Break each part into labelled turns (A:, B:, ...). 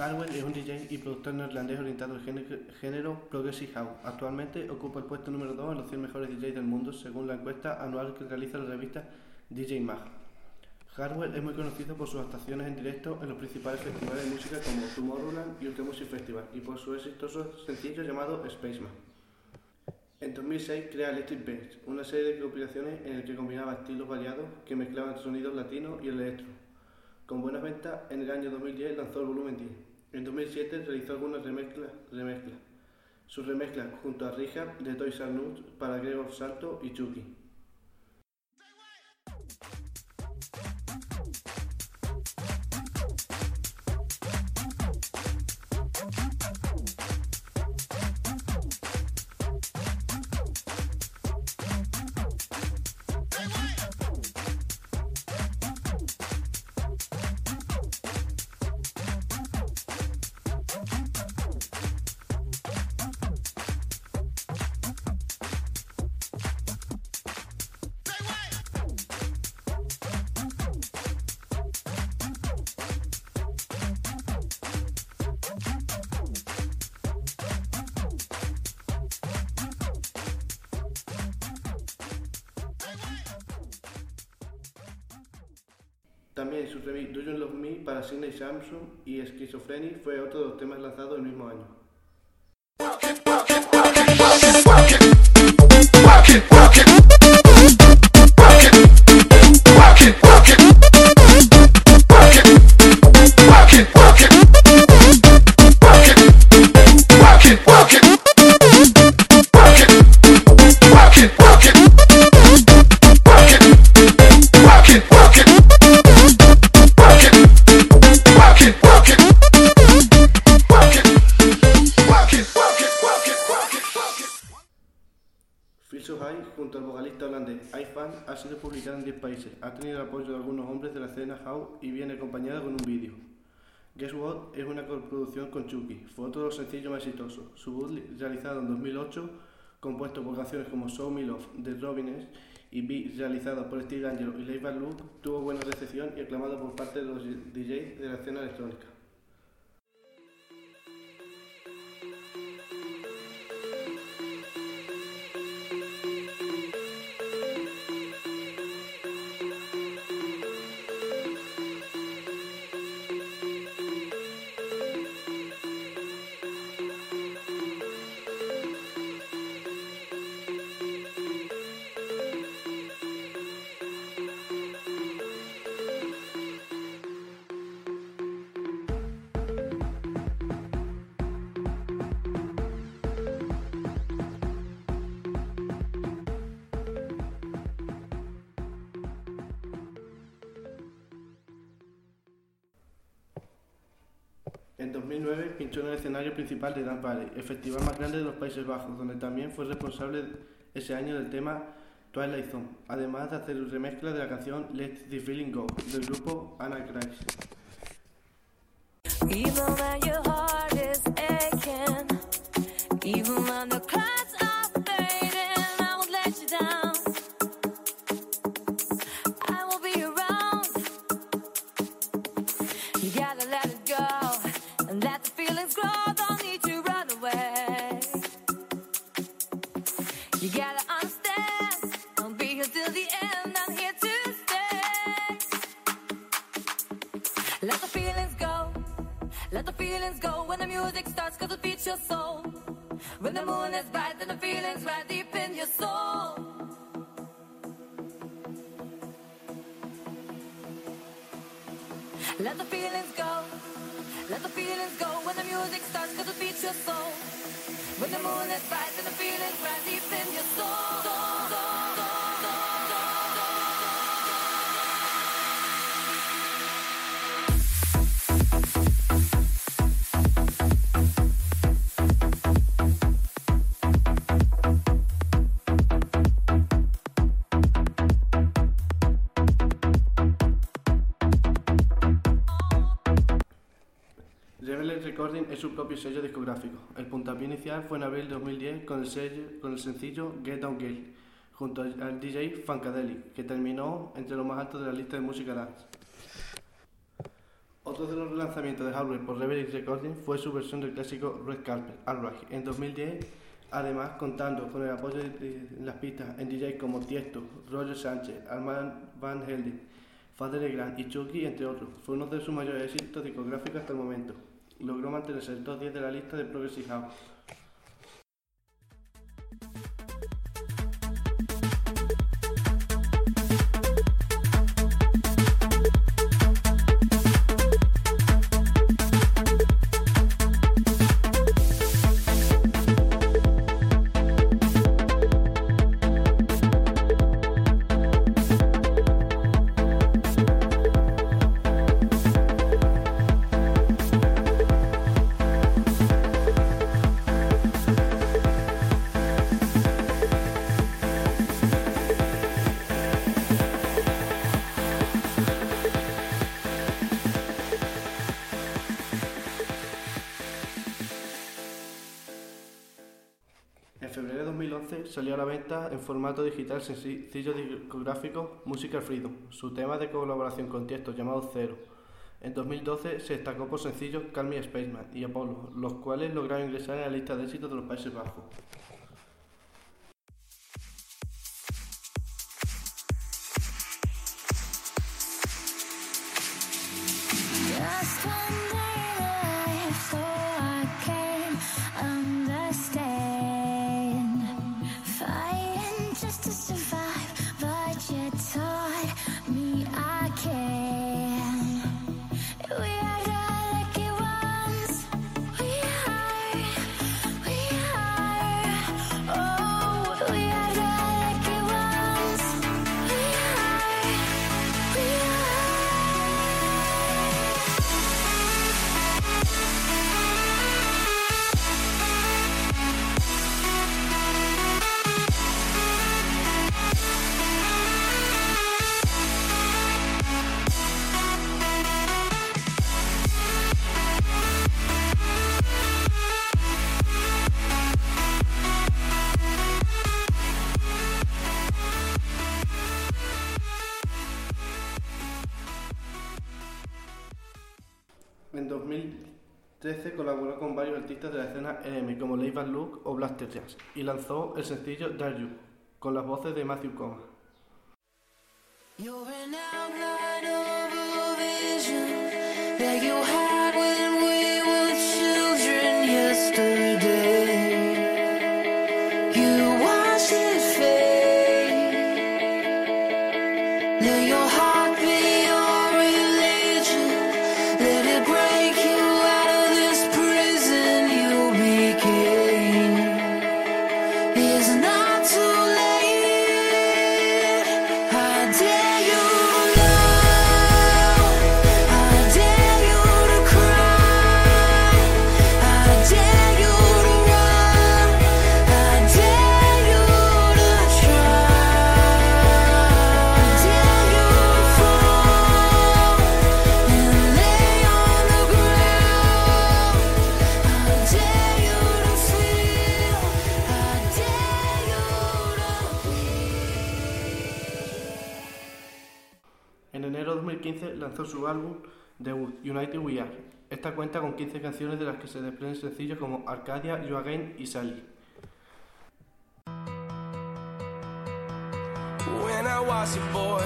A: Hardwell es un DJ y productor neerlandés orientado al género, Progressive House. Actualmente ocupa el puesto número 2 en los 100 mejores DJs del mundo según la encuesta anual que realiza la revista DJ Mag. Hardwell es muy conocido por sus actuaciones en directo en los principales festivales de música como Tomorrowland y Ultra Music Festival y por su exitoso sencillo llamado Spaceman. En 2006 crea Electric Bass, una serie de compilaciones en el que combinaba estilos variados que mezclaban sonidos latinos y el electro. Con buenas ventas, en el año 2010 lanzó el volumen 10. En 2007 realizó algunas remezclas. remezclas. Sus junto a Rija de Toys R Us para Gregor Salto y Chucky. También su remix Do You Love Me para Sidney Samsung y Schizophrenic fue otro de los temas lanzados el mismo año. Feel So High, junto al vocalista holandés iFan, ha sido publicada en 10 países, ha tenido el apoyo de algunos hombres de la escena house y viene acompañada con un vídeo. Guess What es una coproducción con Chucky, fue otro de los sencillos más exitosos. Su bootleg, realizado en 2008, compuesto por canciones como Show Me Love de Robin S. y beat realizado por Steve Angelo y Leigh Van Luke, tuvo buena recepción y aclamado por parte de los DJs de la escena electrónica. En 2009 pinchó en el escenario principal de Dance Valley, el festival más grande de los Países Bajos, donde también fue responsable ese año del tema Twilight Zone, además de hacer remezcla de la canción Let the Feeling Go del grupo Antichrist.
B: Even You gotta understand. I'll be here till the end. I'm here to stay. Let the feelings go. Let the feelings go when the music starts, cause it beats your soul. When the moon is bright, then the feelings deep in your soul. Let the feelings go. Let the feelings go when the music starts, cause it beats your soul. When the moon is then the feelings right deep in your soul.
A: Recording es su propio sello discográfico. El puntapié inicial fue en abril de 2010 con el, sencillo Get Down Girl, junto al DJ Funkadelic, que terminó entre los más altos de la lista de música dance. Otro de los lanzamientos de hardware por Reverie Recording fue su versión del clásico Red Carpet, Alright, en 2010, además contando con el apoyo de, las pistas en DJs como Tiesto, Roger Sánchez, Armand Van Helden, Father Legrand y Chucky, entre otros. Fue uno de sus mayores éxitos discográficos hasta el momento. Logró mantenerse en el top 10 de la lista de Progressive House. Febrero de 2011 salió a la venta en formato digital sencillo discográfico Musical Freedom, su tema de colaboración con Tiesto llamado Zero. En 2012 se destacó por sencillos Call Me Spaceman y Apollo, los cuales lograron ingresar en la lista de éxitos de los Países Bajos. 2013 colaboró con varios artistas de la escena EM como Leigh Luke o Blaster Jazz y lanzó el sencillo Dare You con las voces de Matthew Coma. En enero de 2015 lanzó su álbum debut United We Are. Esta cuenta con 15 canciones de las que se desprenden sencillos como Arcadia, You Again y Sally.
C: When I was a boy,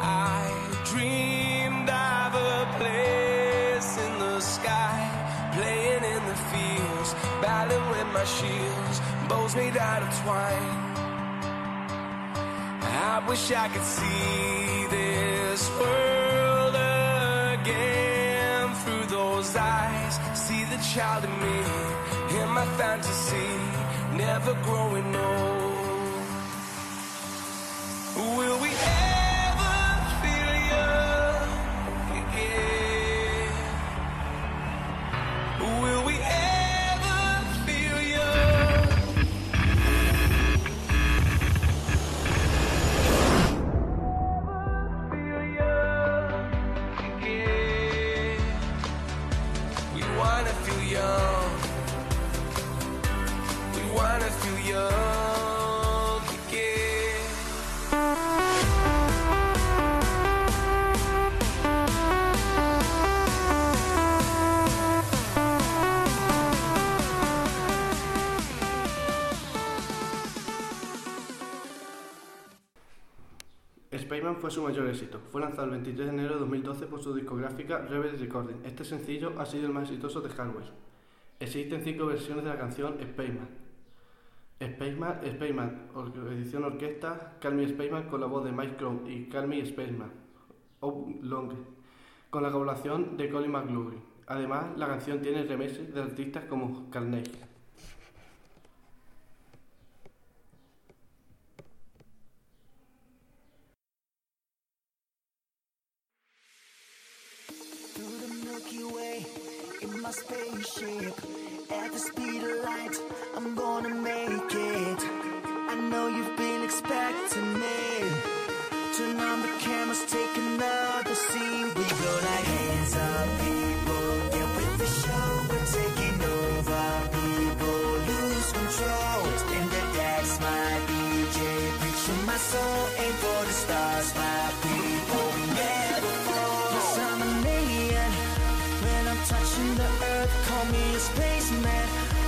C: I dreamed of a place in the sky, playing in the fields, battling with my shields, bows made out of twine. I wish I could see this world again through those eyes. See the child in me, in my fantasy, never growing old.
A: Fue su mayor éxito. Fue lanzado el 23 de enero de 2012 por su discográfica Rebel Recording. Este sencillo ha sido el más exitoso de Hardware. Existen cinco versiones de la canción Spaceman. Spaceman, Spaceman, edición orquesta, Call Me Spaceman con la voz de Mike Crown y Call Me Spaceman, Long, con la colaboración de Colin McLaughlin. Además, la canción tiene remixes de artistas como Carnegie.
D: Speed I'm gonna make it. I know you've been expecting me. Turn on the cameras, take another scene. We go like hands up, people. Get with the show, we're taking over. People lose control. Spin the decks, my DJ. Preaching my soul, aim for the stars, my people. We never I'm an alien. When I'm touching the earth, call me a spaceman.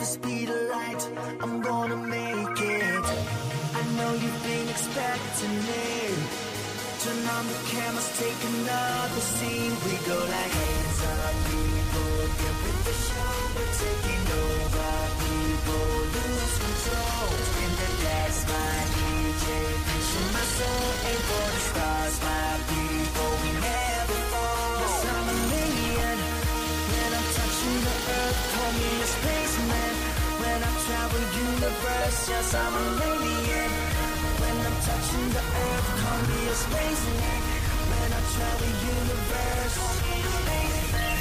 D: the speed of light, I'm gonna make it. I know you've been expecting me. Turn on the cameras, take another scene. We go like hands up, people. Get with the show, we're taking over. People lose control. In the gas, my DJ. My soul, aim for the stars, my people. We universe, yes, I'm an alien. When I'm touching the earth, call me a spaceman. When I travel the universe, call me a spaceman.